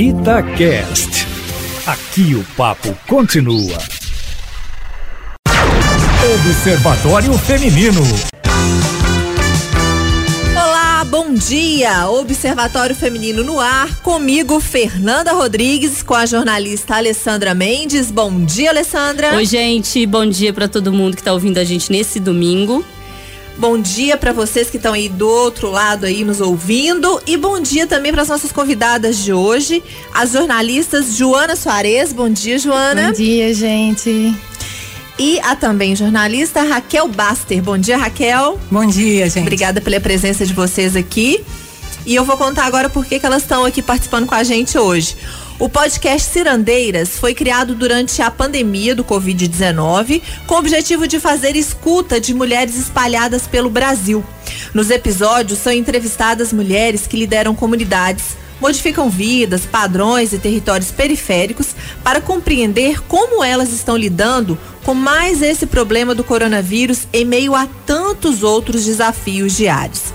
Itacast. Aqui o papo continua. Observatório Feminino. Olá, bom dia! Observatório Feminino no ar, comigo Fernanda Rodrigues, com a jornalista Alessandra Mendes. Bom dia, Alessandra. Oi, gente, bom dia para todo mundo que está ouvindo a gente nesse domingo. Bom dia para vocês que estão aí do outro lado aí nos ouvindo e bom dia também para as nossas convidadas de hoje, as jornalistas Joana Soares. Bom dia, Joana. Bom dia, gente. E a também jornalista Raquel Baster. Bom dia, Raquel. Bom dia, gente. Obrigada pela presença de vocês aqui. E eu vou contar agora por que elas estão aqui participando com a gente hoje. O podcast Cirandeiras foi criado durante a pandemia do Covid-19 com o objetivo de fazer escuta de mulheres espalhadas pelo Brasil. Nos episódios são entrevistadas mulheres que lideram comunidades, modificam vidas, padrões e territórios periféricos para compreender como elas estão lidando com mais esse problema do coronavírus em meio a tantos outros desafios diários.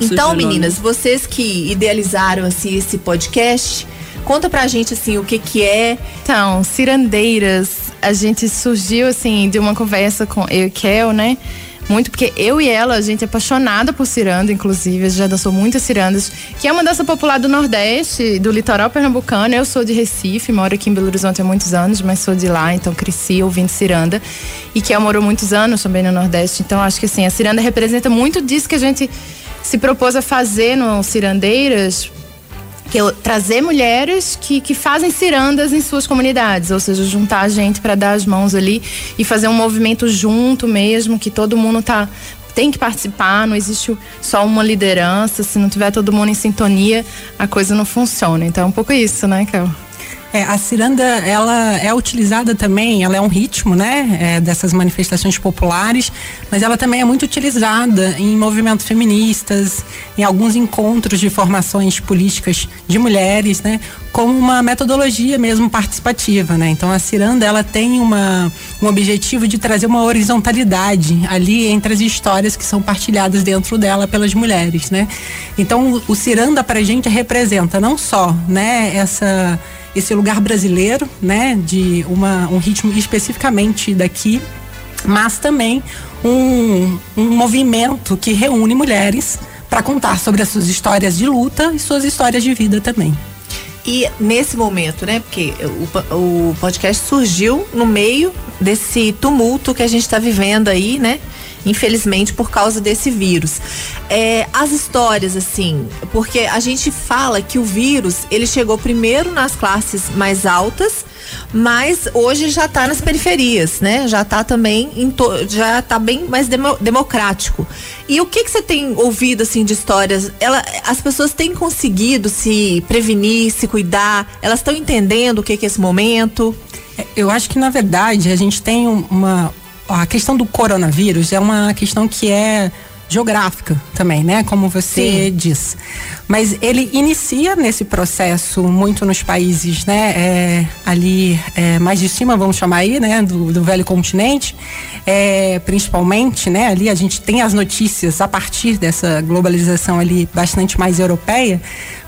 Então, meninas, vocês que idealizaram assim esse podcast, Conta pra gente assim o que que é. Então, Cirandeiras, a gente surgiu assim de uma conversa com eu e Kel, né? Muito porque eu e ela, a gente é apaixonada por ciranda, inclusive, já dançou muitas cirandas, que é uma dança popular do Nordeste, do litoral pernambucano. Eu sou de Recife, moro aqui em Belo Horizonte há muitos anos, mas sou de lá, então cresci ouvindo ciranda. E que morou muitos anos também no Nordeste. Então acho que assim, a ciranda representa muito disso que a gente se propôs a fazer no Cirandeiras, trazer mulheres que, que fazem cirandas em suas comunidades, ou seja, juntar a gente para dar as mãos ali e fazer um movimento junto mesmo, que todo mundo tá tem que participar, não existe só uma liderança, se não tiver todo mundo em sintonia, a coisa não funciona. Então é um pouco isso, né, Kel? É, a ciranda, ela é utilizada também, ela é um ritmo, né, é, dessas manifestações populares, mas ela também é muito utilizada em movimentos feministas, em alguns encontros de formações políticas de mulheres, né, como uma metodologia mesmo participativa, né. Então a ciranda, ela tem uma, um objetivo de trazer uma horizontalidade ali entre as histórias que são partilhadas dentro dela pelas mulheres, né. Então o ciranda pra gente representa não só, né, essa esse lugar brasileiro, né, de uma, um ritmo especificamente daqui, mas também um, um movimento que reúne mulheres para contar sobre as suas histórias de luta e suas histórias de vida também. E nesse momento, né? Porque o, o podcast surgiu no meio desse tumulto que a gente está vivendo aí, né? Infelizmente por causa desse vírus. É, as histórias, assim, porque a gente fala que o vírus ele chegou primeiro nas classes mais altas, mas hoje já está nas periferias, né? Já está também já está bem mais demo, democrático. E o que que você tem ouvido assim de histórias? Ela, as pessoas têm conseguido se prevenir, se cuidar? Elas estão entendendo o que que é esse momento? É, eu acho que na verdade a gente tem uma a questão do coronavírus é uma questão que é geográfica também, né? Como você Sim. diz. Mas ele inicia nesse processo muito nos países, né? É, ali é, mais de cima, vamos chamar aí, né? Do, do velho continente, é, principalmente, né? Ali a gente tem as notícias a partir dessa globalização ali bastante mais europeia.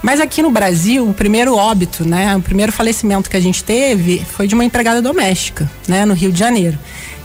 Mas aqui no Brasil, o primeiro óbito, né? O primeiro falecimento que a gente teve foi de uma empregada doméstica, né? No Rio de Janeiro.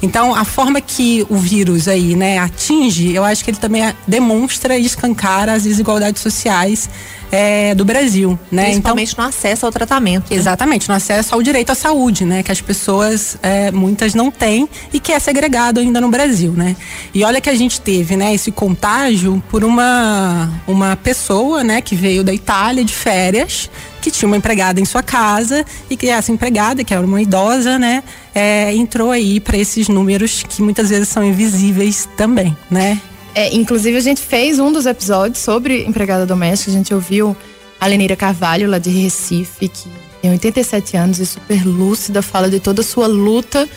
Então, a forma que o vírus aí, né, atinge, eu acho que ele também demonstra e escancara as desigualdades sociais é, do Brasil, né? Principalmente então, no acesso ao tratamento. Né? Exatamente, no acesso ao direito à saúde, né? Que as pessoas, é, muitas não têm e que é segregado ainda no Brasil, né? E olha que a gente teve, né? Esse contágio por uma, uma pessoa, né? Que veio da Itália de férias, que tinha uma empregada em sua casa e que essa empregada, que era uma idosa, né, é, entrou aí para esses números que muitas vezes são invisíveis também, né? É, inclusive a gente fez um dos episódios sobre empregada doméstica, a gente ouviu a Lenira Carvalho lá de Recife, que tem 87 anos e super lúcida, fala de toda a sua luta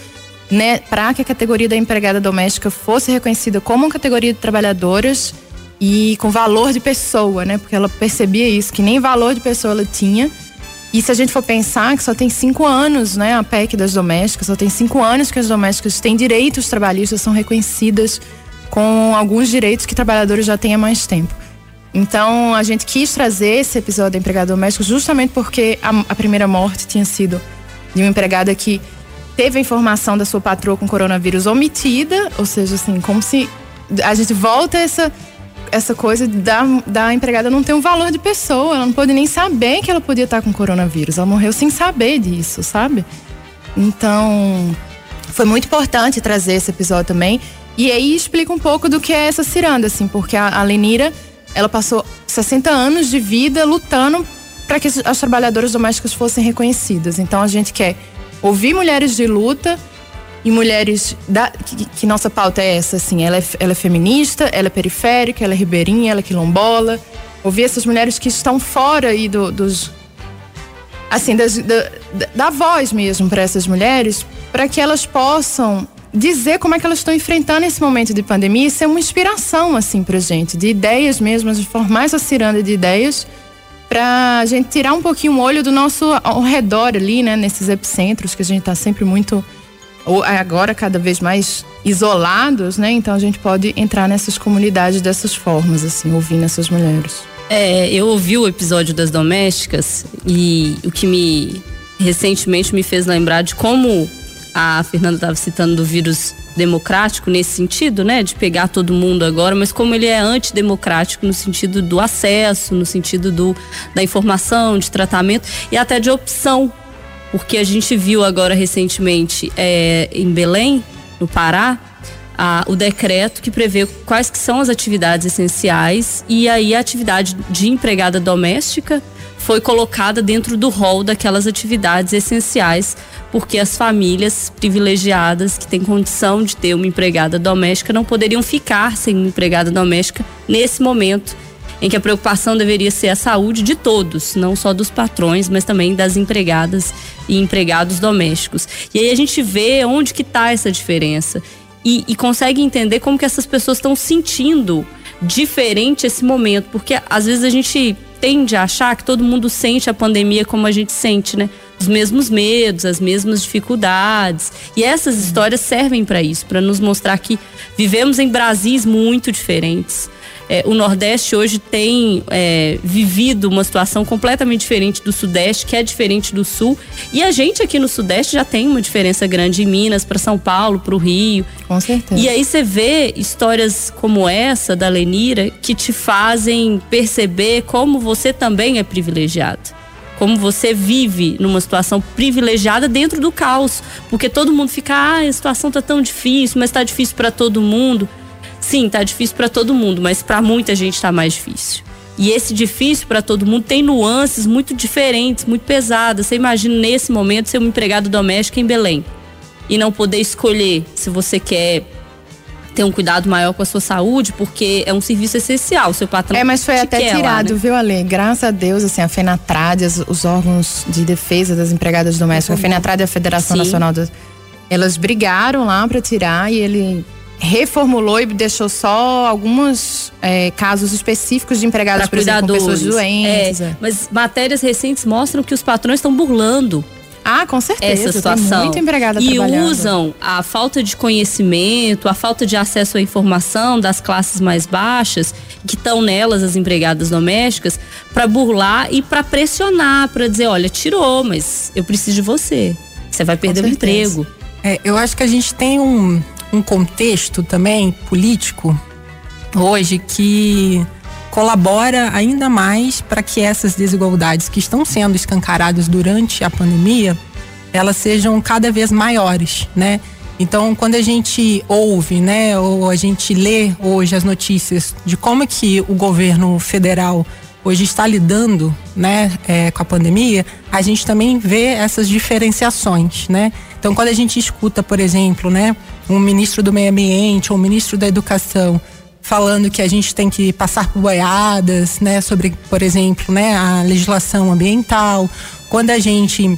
né, para que a categoria da empregada doméstica fosse reconhecida como uma categoria de trabalhadoras e com valor de pessoa, né? Porque ela percebia isso, que nem valor de pessoa ela tinha. E se a gente for pensar que só tem cinco anos, né, a PEC das domésticas, só tem cinco anos que as domésticas têm direitos trabalhistas, são reconhecidas com alguns direitos que trabalhadores já têm há mais tempo. Então a gente quis trazer esse episódio da empregada doméstica justamente porque a, a primeira morte tinha sido de uma empregada que teve a informação da sua patroa com coronavírus omitida, ou seja, assim, como se a gente volta essa essa coisa da, da empregada não ter um valor de pessoa, ela não pode nem saber que ela podia estar com coronavírus, ela morreu sem saber disso, sabe? Então, foi muito importante trazer esse episódio também. E aí explica um pouco do que é essa ciranda, assim, porque a, a Lenira, ela passou 60 anos de vida lutando para que as trabalhadoras domésticas fossem reconhecidas. Então a gente quer ouvir mulheres de luta e mulheres da, que, que, nossa pauta é essa, assim, ela é, ela é feminista, ela é periférica, ela é ribeirinha, ela é quilombola. Ouvir essas mulheres que estão fora aí do, dos assim, das, da, da voz mesmo para essas mulheres, para que elas possam dizer como é que elas estão enfrentando esse momento de pandemia e ser uma inspiração assim pra gente, de ideias mesmo, de formar essa ciranda de ideias para a gente tirar um pouquinho o olho do nosso ao redor ali, né, nesses epicentros que a gente está sempre muito ou agora cada vez mais isolados, né? Então a gente pode entrar nessas comunidades dessas formas, assim, ouvindo essas mulheres. É, eu ouvi o episódio das domésticas e o que me recentemente me fez lembrar de como a Fernanda estava citando do vírus democrático nesse sentido, né, de pegar todo mundo agora, mas como ele é antidemocrático no sentido do acesso, no sentido do, da informação, de tratamento e até de opção porque a gente viu agora recentemente é, em Belém, no Pará, a, o decreto que prevê quais que são as atividades essenciais e aí a atividade de empregada doméstica foi colocada dentro do rol daquelas atividades essenciais, porque as famílias privilegiadas que têm condição de ter uma empregada doméstica não poderiam ficar sem uma empregada doméstica nesse momento em que a preocupação deveria ser a saúde de todos, não só dos patrões, mas também das empregadas e empregados domésticos. E aí a gente vê onde que está essa diferença e, e consegue entender como que essas pessoas estão sentindo diferente esse momento, porque às vezes a gente tende a achar que todo mundo sente a pandemia como a gente sente, né? Os mesmos medos, as mesmas dificuldades. E essas histórias servem para isso, para nos mostrar que vivemos em Brasis muito diferentes. É, o Nordeste hoje tem é, vivido uma situação completamente diferente do Sudeste, que é diferente do Sul. E a gente aqui no Sudeste já tem uma diferença grande em Minas, para São Paulo, para o Rio. Com certeza. E aí você vê histórias como essa da Lenira que te fazem perceber como você também é privilegiado como você vive numa situação privilegiada dentro do caos, porque todo mundo fica, ah, a situação tá tão difícil, mas tá difícil para todo mundo. Sim, tá difícil para todo mundo, mas para muita gente tá mais difícil. E esse difícil para todo mundo tem nuances muito diferentes, muito pesadas. Você imagina nesse momento ser um empregado doméstico em Belém e não poder escolher se você quer ter um cuidado maior com a sua saúde, porque é um serviço essencial. Seu patrão É, mas foi até tirado, lá, né? viu, Ale? Graças a Deus, assim, a FENATRAD, os órgãos de defesa das empregadas domésticas, a FENATRAD e a Federação Sim. Nacional das elas brigaram lá para tirar e ele reformulou e deixou só alguns é, casos específicos de empregados, por exemplo, com pessoas doentes. É, mas matérias recentes mostram que os patrões estão burlando ah, com certeza. Essa situação. Tem muito empregada E usam a falta de conhecimento, a falta de acesso à informação das classes mais baixas, que estão nelas as empregadas domésticas, para burlar e para pressionar, para dizer, olha, tirou, mas eu preciso de você. Você vai perder o emprego. É, eu acho que a gente tem um, um contexto também político hoje que colabora ainda mais para que essas desigualdades que estão sendo escancaradas durante a pandemia elas sejam cada vez maiores, né? Então, quando a gente ouve, né, ou a gente lê hoje as notícias de como que o governo federal hoje está lidando, né, é, com a pandemia, a gente também vê essas diferenciações, né? Então, quando a gente escuta, por exemplo, né, um ministro do meio ambiente ou um ministro da educação falando que a gente tem que passar por boiadas, né, sobre, por exemplo, né, a legislação ambiental, quando a gente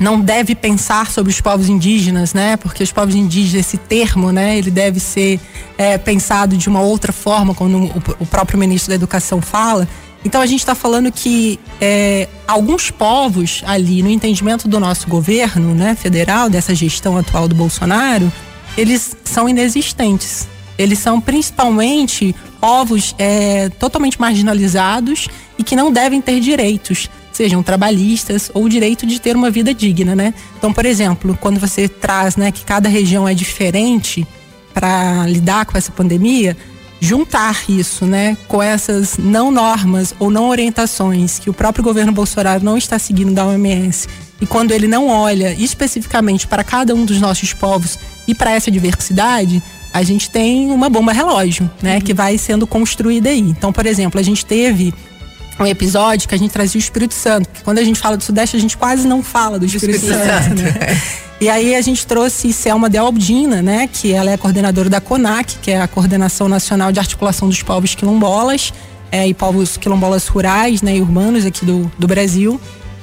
não deve pensar sobre os povos indígenas, né? Porque os povos indígenas, esse termo, né? Ele deve ser é, pensado de uma outra forma, quando o, o próprio ministro da Educação fala. Então a gente está falando que é, alguns povos ali, no entendimento do nosso governo né, federal, dessa gestão atual do Bolsonaro, eles são inexistentes. Eles são principalmente povos é, totalmente marginalizados e que não devem ter direitos, sejam trabalhistas ou o direito de ter uma vida digna, né? Então, por exemplo, quando você traz, né, que cada região é diferente para lidar com essa pandemia, juntar isso, né, com essas não normas ou não orientações que o próprio governo Bolsonaro não está seguindo da OMS e quando ele não olha especificamente para cada um dos nossos povos e para essa diversidade, a gente tem uma bomba relógio, né, uhum. que vai sendo construída aí. Então, por exemplo, a gente teve um episódio que a gente trazia o Espírito Santo, porque quando a gente fala do Sudeste, a gente quase não fala do Espírito, Espírito Santo. Santo. Né? E aí a gente trouxe Selma Dealdina, né, que ela é coordenadora da CONAC, que é a Coordenação Nacional de Articulação dos Povos Quilombolas é, e Povos Quilombolas Rurais né, e Urbanos aqui do, do Brasil.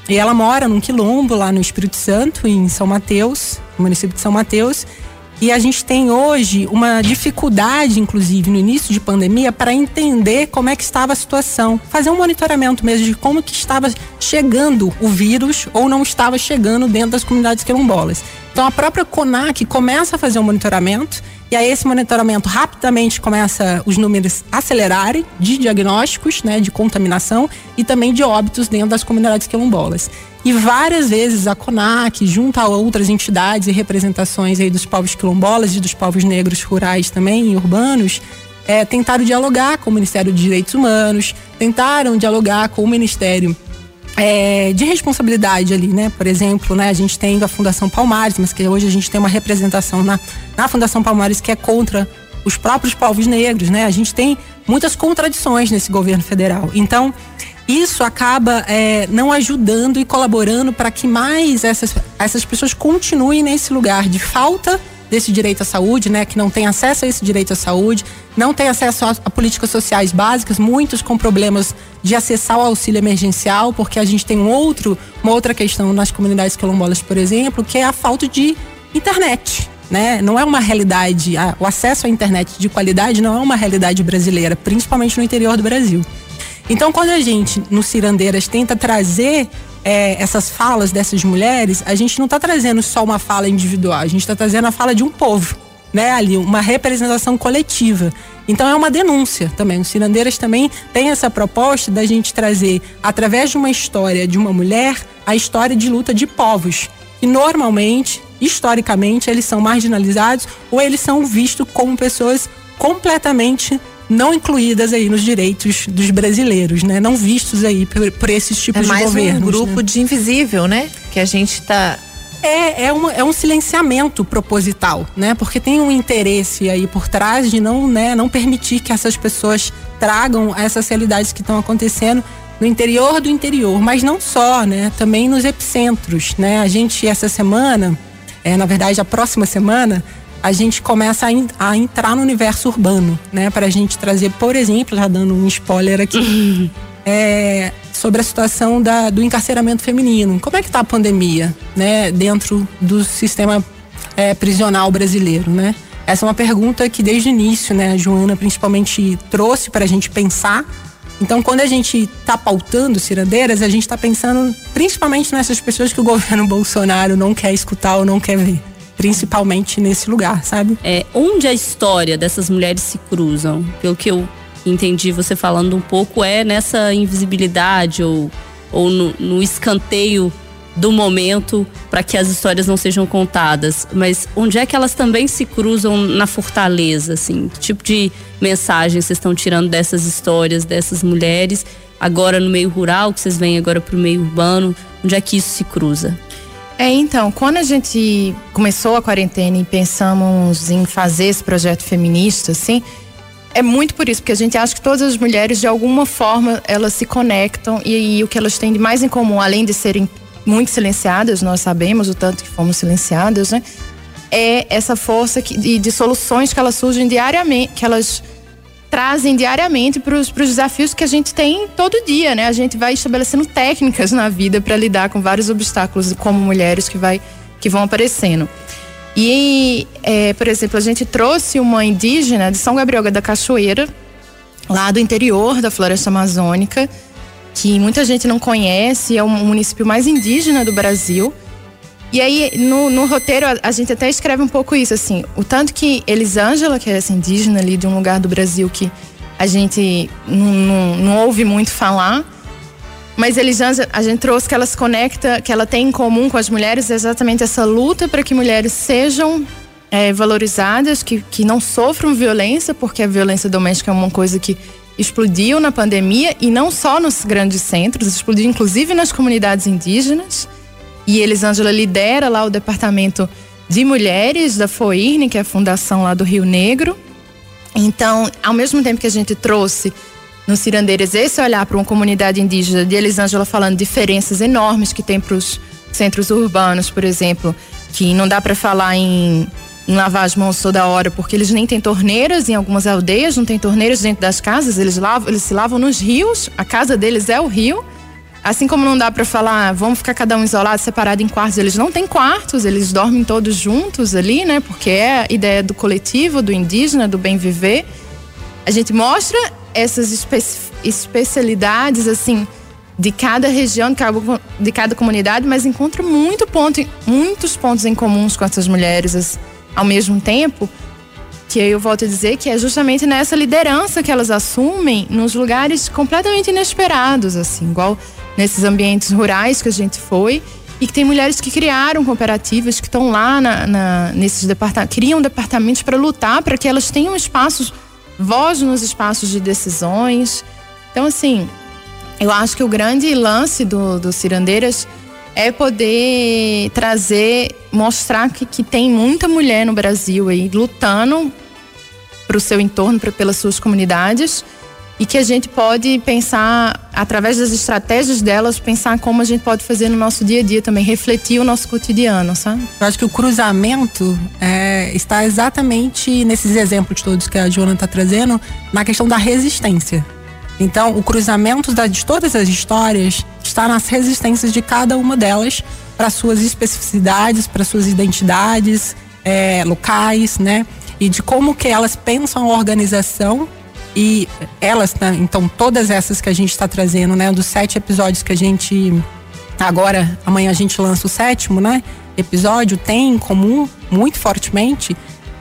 E ela mora num quilombo lá no Espírito Santo, em São Mateus, no município de São Mateus. E a gente tem hoje uma dificuldade, inclusive, no início de pandemia, para entender como é que estava a situação. Fazer um monitoramento mesmo de como que estava chegando o vírus ou não estava chegando dentro das comunidades quilombolas. Então a própria CONAC começa a fazer um monitoramento e aí esse monitoramento rapidamente começa os números acelerarem de diagnósticos, né, de contaminação e também de óbitos dentro das comunidades quilombolas. E várias vezes a CONAC, junto a outras entidades e representações aí dos povos quilombolas e dos povos negros rurais também e urbanos, é, tentaram dialogar com o Ministério de Direitos Humanos, tentaram dialogar com o Ministério é, de responsabilidade ali, né? Por exemplo, né, a gente tem a Fundação Palmares, mas que hoje a gente tem uma representação na, na Fundação Palmares que é contra os próprios povos negros, né? A gente tem muitas contradições nesse governo federal. Então, isso acaba é, não ajudando e colaborando para que mais essas, essas pessoas continuem nesse lugar de falta desse direito à saúde, né, que não tem acesso a esse direito à saúde, não tem acesso a, a, políticas sociais básicas, muitos com problemas de acessar o auxílio emergencial, porque a gente tem um outro, uma outra questão nas comunidades quilombolas, por exemplo, que é a falta de internet. Né? Não é uma realidade, a, o acesso à internet de qualidade não é uma realidade brasileira, principalmente no interior do Brasil. Então, quando a gente, no Cirandeiras, tenta trazer é, essas falas dessas mulheres, a gente não está trazendo só uma fala individual, a gente está trazendo a fala de um povo, né? Ali, uma representação coletiva. Então é uma denúncia também. Os Cirandeiras também tem essa proposta da gente trazer, através de uma história de uma mulher, a história de luta de povos. E normalmente, historicamente, eles são marginalizados ou eles são vistos como pessoas completamente não incluídas aí nos direitos dos brasileiros, né? Não vistos aí por, por esses tipos é de governos. É mais um grupo né? de invisível, né? Que a gente está é, é, uma, é um silenciamento proposital, né? Porque tem um interesse aí por trás de não, né, não permitir que essas pessoas tragam essas realidades que estão acontecendo no interior do interior, mas não só, né? Também nos epicentros, né? A gente essa semana, é, na verdade a próxima semana, a gente começa a, in, a entrar no universo urbano, né? Para a gente trazer, por exemplo, já dando um spoiler aqui, é, sobre a situação da, do encarceramento feminino. Como é que está a pandemia, né? Dentro do sistema é, prisional brasileiro, né? Essa é uma pergunta que desde o início, né, a Joana principalmente trouxe para a gente pensar. Então, quando a gente está pautando cirandeiras, a gente está pensando principalmente nessas pessoas que o governo Bolsonaro não quer escutar ou não quer ver principalmente nesse lugar, sabe? É, onde a história dessas mulheres se cruzam? Pelo que eu entendi você falando um pouco, é nessa invisibilidade ou, ou no, no escanteio do momento para que as histórias não sejam contadas. Mas onde é que elas também se cruzam na fortaleza, assim? Que tipo de mensagem vocês estão tirando dessas histórias, dessas mulheres, agora no meio rural, que vocês vêm agora para o meio urbano? Onde é que isso se cruza? É, então, quando a gente começou a quarentena e pensamos em fazer esse projeto feminista, assim, é muito por isso, porque a gente acha que todas as mulheres, de alguma forma, elas se conectam e, e o que elas têm de mais em comum, além de serem muito silenciadas, nós sabemos o tanto que fomos silenciadas, né? É essa força que, de, de soluções que elas surgem diariamente, que elas trazem diariamente para os desafios que a gente tem todo dia, né? A gente vai estabelecendo técnicas na vida para lidar com vários obstáculos como mulheres que, vai, que vão aparecendo. E, é, por exemplo, a gente trouxe uma indígena de São Gabriel da Cachoeira, lá do interior da floresta amazônica, que muita gente não conhece, é o município mais indígena do Brasil. E aí, no, no roteiro, a, a, gente até escreve um pouco isso, assim. O tanto que Elisângela, que é essa indígena ali de um lugar do Brasil que a gente não ouve muito falar. Mas Elisângela, a gente trouxe que ela se conecta, que ela tem em comum com as mulheres exatamente essa luta para que mulheres sejam é, valorizadas, que, que não sofram violência, porque a violência doméstica é uma coisa que explodiu na pandemia e não só nos grandes centros, explodiu inclusive nas comunidades indígenas. E Elisângela lidera lá o departamento de mulheres da FOIRNE, que é a fundação lá do Rio Negro. Então, ao mesmo tempo que a gente trouxe no Cirandeiras esse olhar para uma comunidade indígena, de Elisângela falando diferenças enormes que tem para os centros urbanos, por exemplo, que não dá para falar em, em, lavar as mãos toda hora, porque eles nem têm torneiras em algumas aldeias, não tem torneiras dentro das casas, eles, lavam, eles se lavam nos rios, a casa deles é o rio. Assim como não dá para falar, vamos ficar cada um isolado, separado em quartos, eles não têm quartos, eles dormem todos juntos ali, né? Porque é a ideia do coletivo, do indígena, do bem viver. A gente mostra essas espe especialidades, assim, de cada região, de cada, de cada comunidade, mas encontra muito ponto, muitos pontos em comuns com essas mulheres ao mesmo tempo. Que eu volto a dizer que é justamente nessa liderança que elas assumem nos lugares completamente inesperados, assim, igual nesses ambientes rurais que a gente foi e que tem mulheres que criaram cooperativas que estão lá na, na, nesses departamentos, criam departamentos para lutar para que elas tenham espaços, voz nos espaços de decisões. Então, assim, eu acho que o grande lance do, do Cirandeiras é poder trazer, mostrar que, que tem muita mulher no Brasil aí lutando para o seu entorno, pra, pelas suas comunidades e que a gente pode pensar, através das estratégias delas, pensar como a gente pode fazer no nosso dia a dia também, refletir o nosso cotidiano, sabe? Eu acho que o cruzamento é, está exatamente nesses exemplos todos que a Joana está trazendo, na questão da resistência. Então, o cruzamento de todas as histórias está nas resistências de cada uma delas para suas especificidades, para suas identidades é, locais, né? E de como que elas pensam a organização e elas, né, então, todas essas que a gente está trazendo, né? Dos sete episódios que a gente. Agora, amanhã a gente lança o sétimo, né? Episódio tem em comum, muito fortemente,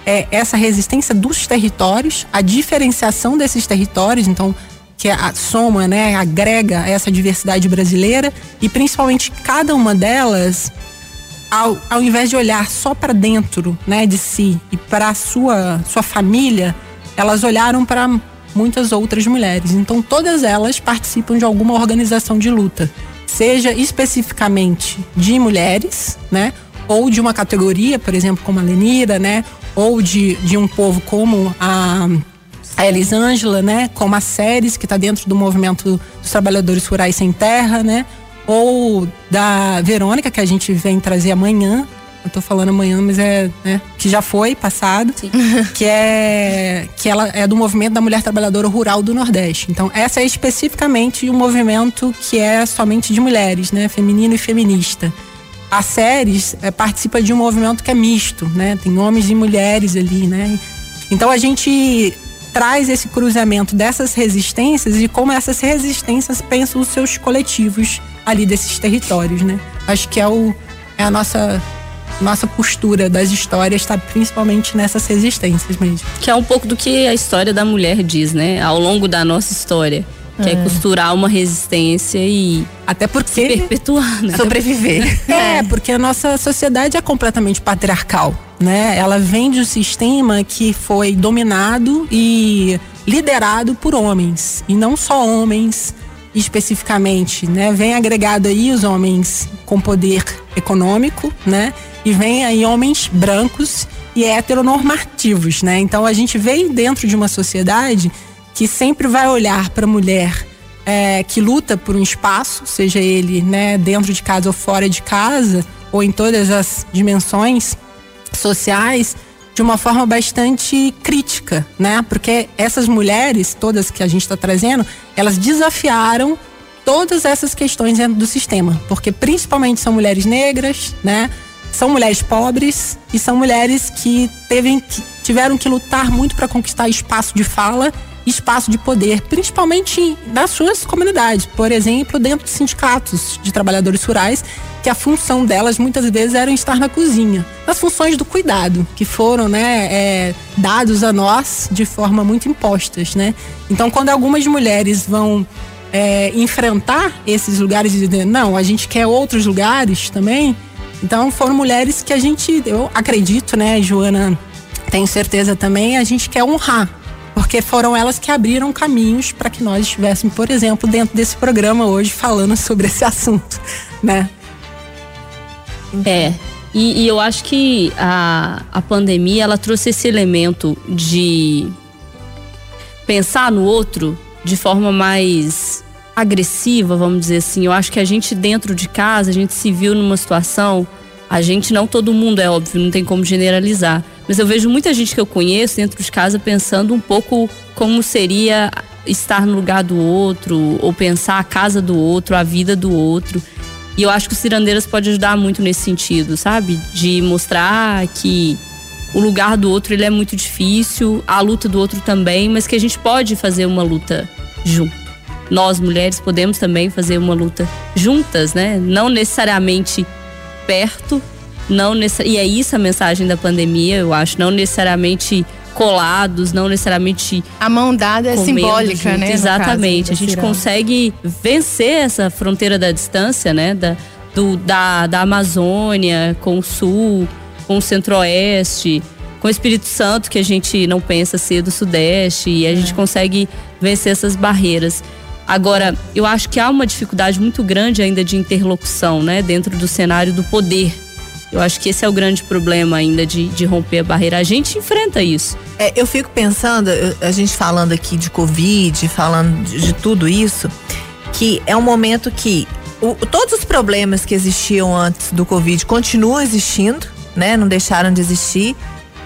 é essa resistência dos territórios, a diferenciação desses territórios, então, que a soma, né, agrega essa diversidade brasileira e principalmente cada uma delas, ao, ao invés de olhar só para dentro, né, de si e para sua, sua família, elas olharam para muitas outras mulheres. Então, todas elas participam de alguma organização de luta, seja especificamente de mulheres, né? Ou de uma categoria, por exemplo, como a Lenira, né? Ou de, de um povo como a, a Elisângela, né? Como a Séries, que está dentro do movimento dos trabalhadores rurais sem terra, né? Ou da Verônica, que a gente vem trazer amanhã, eu tô falando amanhã, mas é, né, que já foi passado, Sim. que é que ela é do movimento da mulher trabalhadora rural do Nordeste. Então, essa é especificamente um movimento que é somente de mulheres, né, feminino e feminista. A Séries é, participa de um movimento que é misto, né? Tem homens e mulheres ali, né? Então a gente traz esse cruzamento dessas resistências e como essas resistências pensam os seus coletivos ali desses territórios, né? Acho que é o é a nossa nossa postura das histórias está principalmente nessas resistências mesmo. Que é um pouco do que a história da mulher diz, né? Ao longo da nossa história. Que é, é costurar uma resistência e até porque perpetuar, né? sobreviver. é, porque a nossa sociedade é completamente patriarcal, né? Ela vem de um sistema que foi dominado e liderado por homens e não só homens especificamente, né? Vem agregado aí os homens com poder econômico, né? E vem aí homens brancos e heteronormativos, né? Então a gente vem dentro de uma sociedade que sempre vai olhar para a mulher é, que luta por um espaço, seja ele né, dentro de casa ou fora de casa, ou em todas as dimensões sociais, de uma forma bastante crítica, né? Porque essas mulheres, todas que a gente está trazendo, elas desafiaram todas essas questões dentro do sistema, porque principalmente são mulheres negras, né? São mulheres pobres e são mulheres que, teve, que tiveram que lutar muito para conquistar espaço de fala espaço de poder, principalmente nas suas comunidades. Por exemplo, dentro de sindicatos de trabalhadores rurais, que a função delas muitas vezes era estar na cozinha. As funções do cuidado, que foram né, é, dados a nós de forma muito impostas. Né? Então, quando algumas mulheres vão é, enfrentar esses lugares e dizer, não, a gente quer outros lugares também. Então, foram mulheres que a gente, eu acredito, né, Joana, tenho certeza também, a gente quer honrar porque foram elas que abriram caminhos para que nós estivéssemos, por exemplo, dentro desse programa hoje falando sobre esse assunto, né? É. E, e eu acho que a, a pandemia ela trouxe esse elemento de pensar no outro de forma mais agressiva, vamos dizer assim. Eu acho que a gente dentro de casa, a gente se viu numa situação, a gente não todo mundo é óbvio, não tem como generalizar, mas eu vejo muita gente que eu conheço dentro de casa pensando um pouco como seria estar no lugar do outro, ou pensar a casa do outro, a vida do outro. E eu acho que o Cirandeiras pode ajudar muito nesse sentido, sabe? De mostrar que o lugar do outro ele é muito difícil, a luta do outro também, mas que a gente pode fazer uma luta junto. Nós mulheres podemos também fazer uma luta juntas, né? Não necessariamente perto, não e é isso a mensagem da pandemia, eu acho, não necessariamente colados, não necessariamente. A mão dada é simbólica, junto. né? Exatamente. a gente consegue vencer essa fronteira da distância, né? Da, do, da, da Amazônia com o Sul, com o Centro-Oeste, com o Espírito Santo, que a gente não pensa ser do Sudeste, e a é. gente consegue vencer essas barreiras. Agora, eu acho que há uma dificuldade muito grande ainda de interlocução, né? Dentro do cenário do poder eu acho que esse é o grande problema ainda de, de romper a barreira. A gente enfrenta isso. É, eu fico pensando, a gente falando aqui de Covid, falando de, de tudo isso, que é um momento que o, todos os problemas que existiam antes do Covid continuam existindo, né? Não deixaram de existir.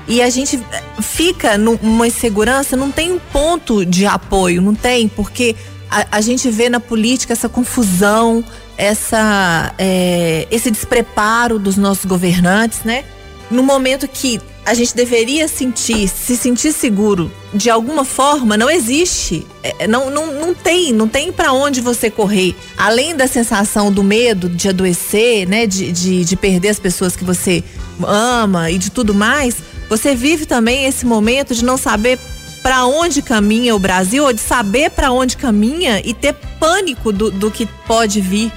E a gente fica numa insegurança, não tem um ponto de apoio, não tem, porque a, a gente vê na política essa confusão, essa, é, esse despreparo dos nossos governantes, né? No momento que a gente deveria sentir, se sentir seguro de alguma forma, não existe. É, não, não, não tem, não tem para onde você correr. Além da sensação do medo de adoecer, né? De, de, de perder as pessoas que você ama e de tudo mais, você vive também esse momento de não saber para onde caminha o Brasil, ou de saber para onde caminha e ter pânico do, do que pode vir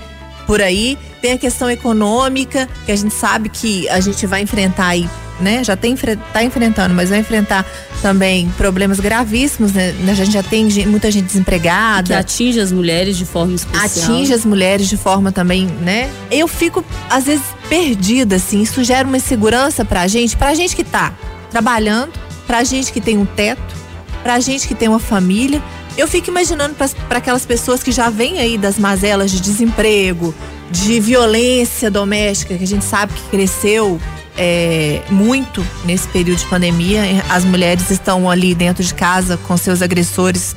por aí. Tem a questão econômica, que a gente sabe que a gente vai enfrentar aí, né? Já tem tá enfrentando, mas vai enfrentar também problemas gravíssimos, né? A gente já tem muita gente desempregada. Que atinge as mulheres de forma especial. Atinge as mulheres de forma também, né? Eu fico, às vezes, perdida, assim. Isso gera uma insegurança pra gente, pra gente que tá trabalhando, pra gente que tem um teto, pra gente que tem uma família eu fico imaginando para aquelas pessoas que já vêm aí das mazelas de desemprego, de violência doméstica, que a gente sabe que cresceu é, muito nesse período de pandemia. As mulheres estão ali dentro de casa com seus agressores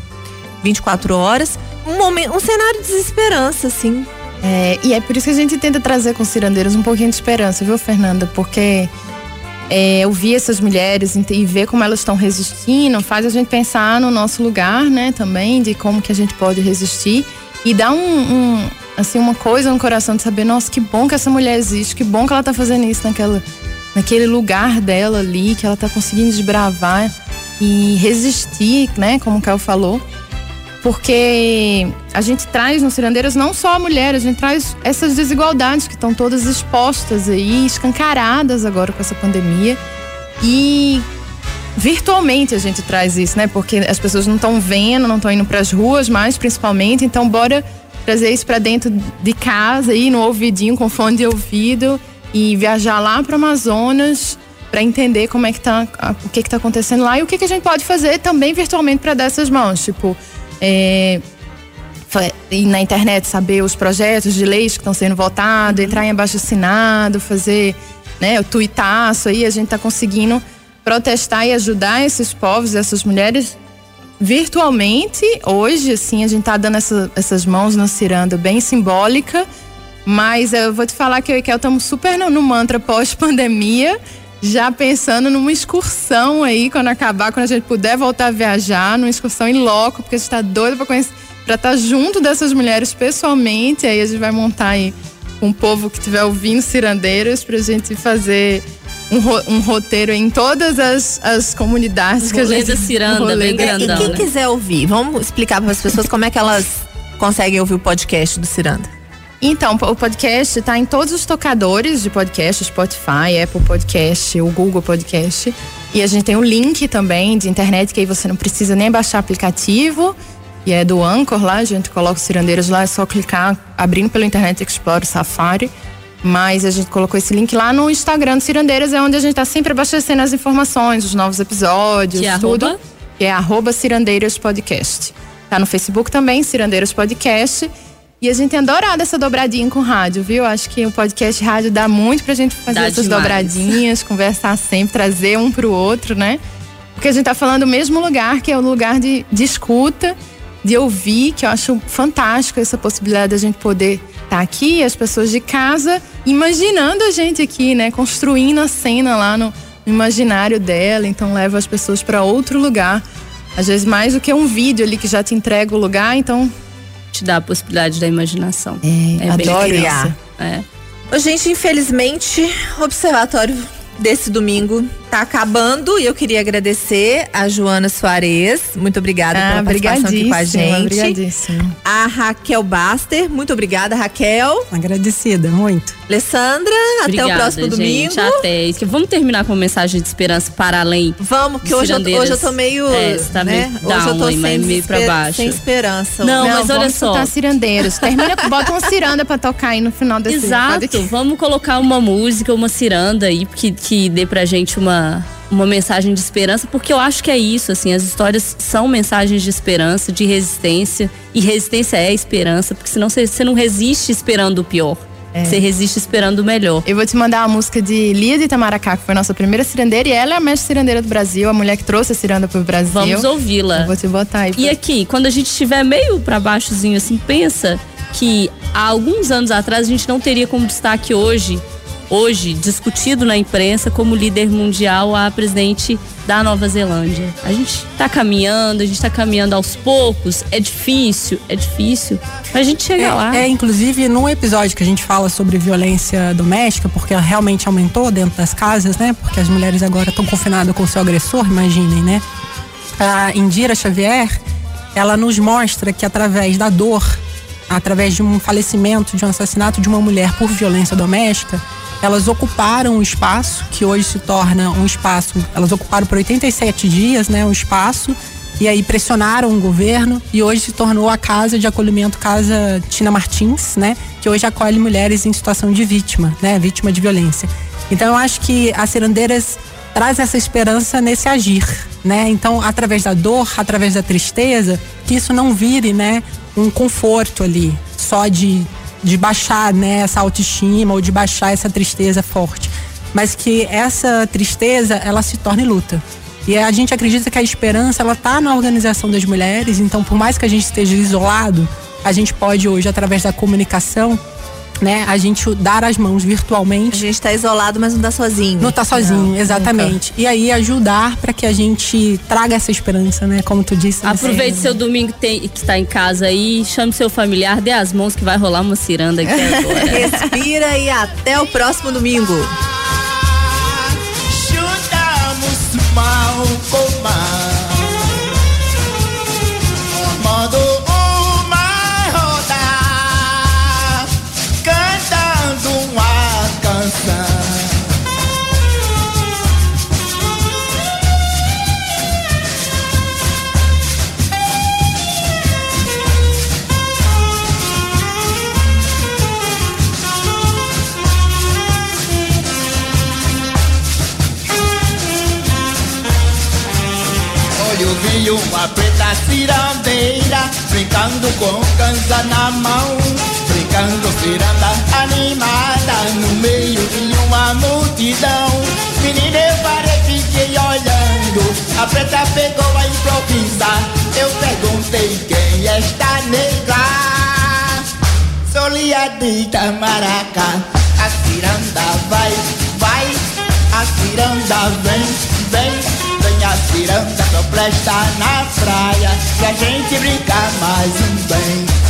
24 horas. Um, momento, um cenário de desesperança, assim. É, e é por isso que a gente tenta trazer com os cirandeiros um pouquinho de esperança, viu, Fernanda? Porque é, ouvir essas mulheres e ver como elas estão resistindo faz a gente pensar no nosso lugar, né, também, de como que a gente pode resistir. E dá um, um assim, uma coisa no coração de saber, nossa, que bom que essa mulher existe, que bom que ela tá fazendo isso naquela, naquele lugar dela ali, que ela tá conseguindo desbravar e resistir, né, como o Caio falou porque a gente traz no Cirandeiras não só a mulher, a gente traz essas desigualdades que estão todas expostas aí, escancaradas agora com essa pandemia. E virtualmente a gente traz isso, né? Porque as pessoas não estão vendo, não estão indo para as ruas mais, principalmente. Então, bora trazer isso para dentro de casa aí no ouvidinho com fone de ouvido e viajar lá para Amazonas para entender como é que tá, o que que tá acontecendo lá e o que que a gente pode fazer também virtualmente para dar essas mãos, tipo, é, ir na internet saber os projetos de leis que estão sendo votados, entrar em abaixo assinado, fazer né, o tuitaço aí, a gente está conseguindo protestar e ajudar esses povos, essas mulheres virtualmente. Hoje, assim, a gente está dando essa, essas mãos na ciranda bem simbólica, mas eu vou te falar que eu e Kel estamos super no, no mantra pós-pandemia já pensando numa excursão aí, quando acabar, quando a gente puder voltar a viajar, numa excursão em loco, porque a gente tá doido pra conhecer, pra estar tá junto dessas mulheres pessoalmente. Aí a gente vai montar aí um povo que estiver ouvindo cirandeiras pra gente fazer um, ro um, roteiro em todas as, as comunidades que a gente. da ciranda, bem grandão. E quem né? quiser ouvir, vamos explicar para as pessoas como é que elas conseguem ouvir o podcast do Ciranda. Então, o podcast está em todos os tocadores de podcast, Spotify, Apple Podcast, o Google Podcast. E a gente tem um link também de internet, que aí você não precisa nem baixar aplicativo. E é do Anchor lá, a gente coloca os cirandeiros lá, é só clicar, abrindo pelo Internet Explorer Safari. Mas a gente colocou esse link lá no Instagram do Cirandeiras, é onde a gente está sempre abastecendo as informações, os novos episódios, que é tudo. Arroba? Que é arroba Cirandeiras Podcast. Tá no Facebook também, Cirandeiras Podcast. E a gente tem adorado essa dobradinha com rádio, viu? Acho que o podcast rádio dá muito pra gente fazer Dá essas demais. dobradinhas, conversar sempre, trazer um pro outro, né? Porque a gente tá falando do mesmo lugar, que é o lugar de, de escuta, de ouvir, que eu acho fantástico essa possibilidade da gente poder estar tá aqui, as pessoas de casa, imaginando a gente aqui, né? Construindo a cena lá no, no imaginário dela, então leva as pessoas para outro lugar. Às vezes mais do que um vídeo ali que já te entrega o lugar, então Te dá a possibilidade da imaginação. É, bem adoro criar. isso. É. Gente, infelizmente, o observatório desse domingo tá acabando e eu queria agradecer a Joana Soares. Muito obrigada Ah, pela participação aqui com a gente. A Raquel Baster, muito obrigada, Raquel. Agradecida, muito. Alessandra, até o Obrigada, próximo gente. domingo. Até. Vamos terminar com uma mensagem de esperança para além. Vamos, que hoje eu, hoje eu tô meio. É, tá né? meio hoje eu tô sem, meio pra baixo. sem esperança. Não, mas olha vamos só. cirandeiros. Termina, bota uma ciranda pra tocar aí no final desse Exato. Vamos colocar uma música, uma ciranda aí que, que dê pra gente uma, uma mensagem de esperança, porque eu acho que é isso, assim, as histórias são mensagens de esperança, de resistência, e resistência é esperança, porque senão você, você não resiste esperando o pior. É. Você resiste esperando o melhor. Eu vou te mandar uma música de Lia de Itamaracá, que foi a nossa primeira cirandeira, e ela é a mestre cirandeira do Brasil, a mulher que trouxe a ciranda pro Brasil. Vamos ouvi-la. Vou te botar aí. E pra- aqui, quando a gente estiver meio pra baixozinho assim, pensa que há alguns anos atrás a gente não teria como destaque hoje, hoje, discutido na imprensa como líder mundial a presidente da Nova Zelândia. A gente tá caminhando, a gente tá caminhando aos poucos, é difícil, é difícil, mas a gente chega lá. É, é, inclusive, num episódio que a gente fala sobre violência doméstica, porque ela realmente aumentou dentro das casas, né? Porque as mulheres agora estão confinadas com o seu agressor, imaginem, né? A Indira Xavier, ela nos mostra que através da dor, através de um falecimento, de um assassinato de uma mulher por violência doméstica, elas ocuparam um espaço que hoje se torna um espaço, elas ocuparam por 87 dias, né, um espaço e aí pressionaram o governo e hoje se tornou a casa de acolhimento Casa Tina Martins, né, que hoje acolhe mulheres em situação de vítima, né, vítima de violência. Então eu acho que as cirandeiras traz essa esperança nesse agir, né? Então, através da dor, através da tristeza, que isso não vire, né, um conforto ali, só de de baixar, né, essa autoestima ou de baixar essa tristeza forte, mas que essa tristeza ela se torne luta. E a gente acredita que a esperança ela tá na organização das mulheres, então por mais que a gente esteja isolado, a gente pode hoje através da comunicação, né, a gente dar as mãos A virtualmente gente tá isolado, mas não tá sozinho. não tá sozinho, exatamente. E aí ajudar para que a gente traga essa esperança, né? Como tu disse. né? Aproveite seu domingo tem- que está em casa aí, chame seu familiar, dê as mãos que vai rolar uma ciranda aqui agora. Respira e até o próximo domingo. Mal com mal Brincando com cansa na mão Brincando ciranda animada No meio de uma multidão. Menina, eu parei, fiquei olhando A preta pegou a improvisar Eu perguntei quem é esta negra? Solia de Itamaracá. A ciranda vai, vai A ciranda, vem, vem, vem a ciranda só presta na praia pra gente brincar mais um bem.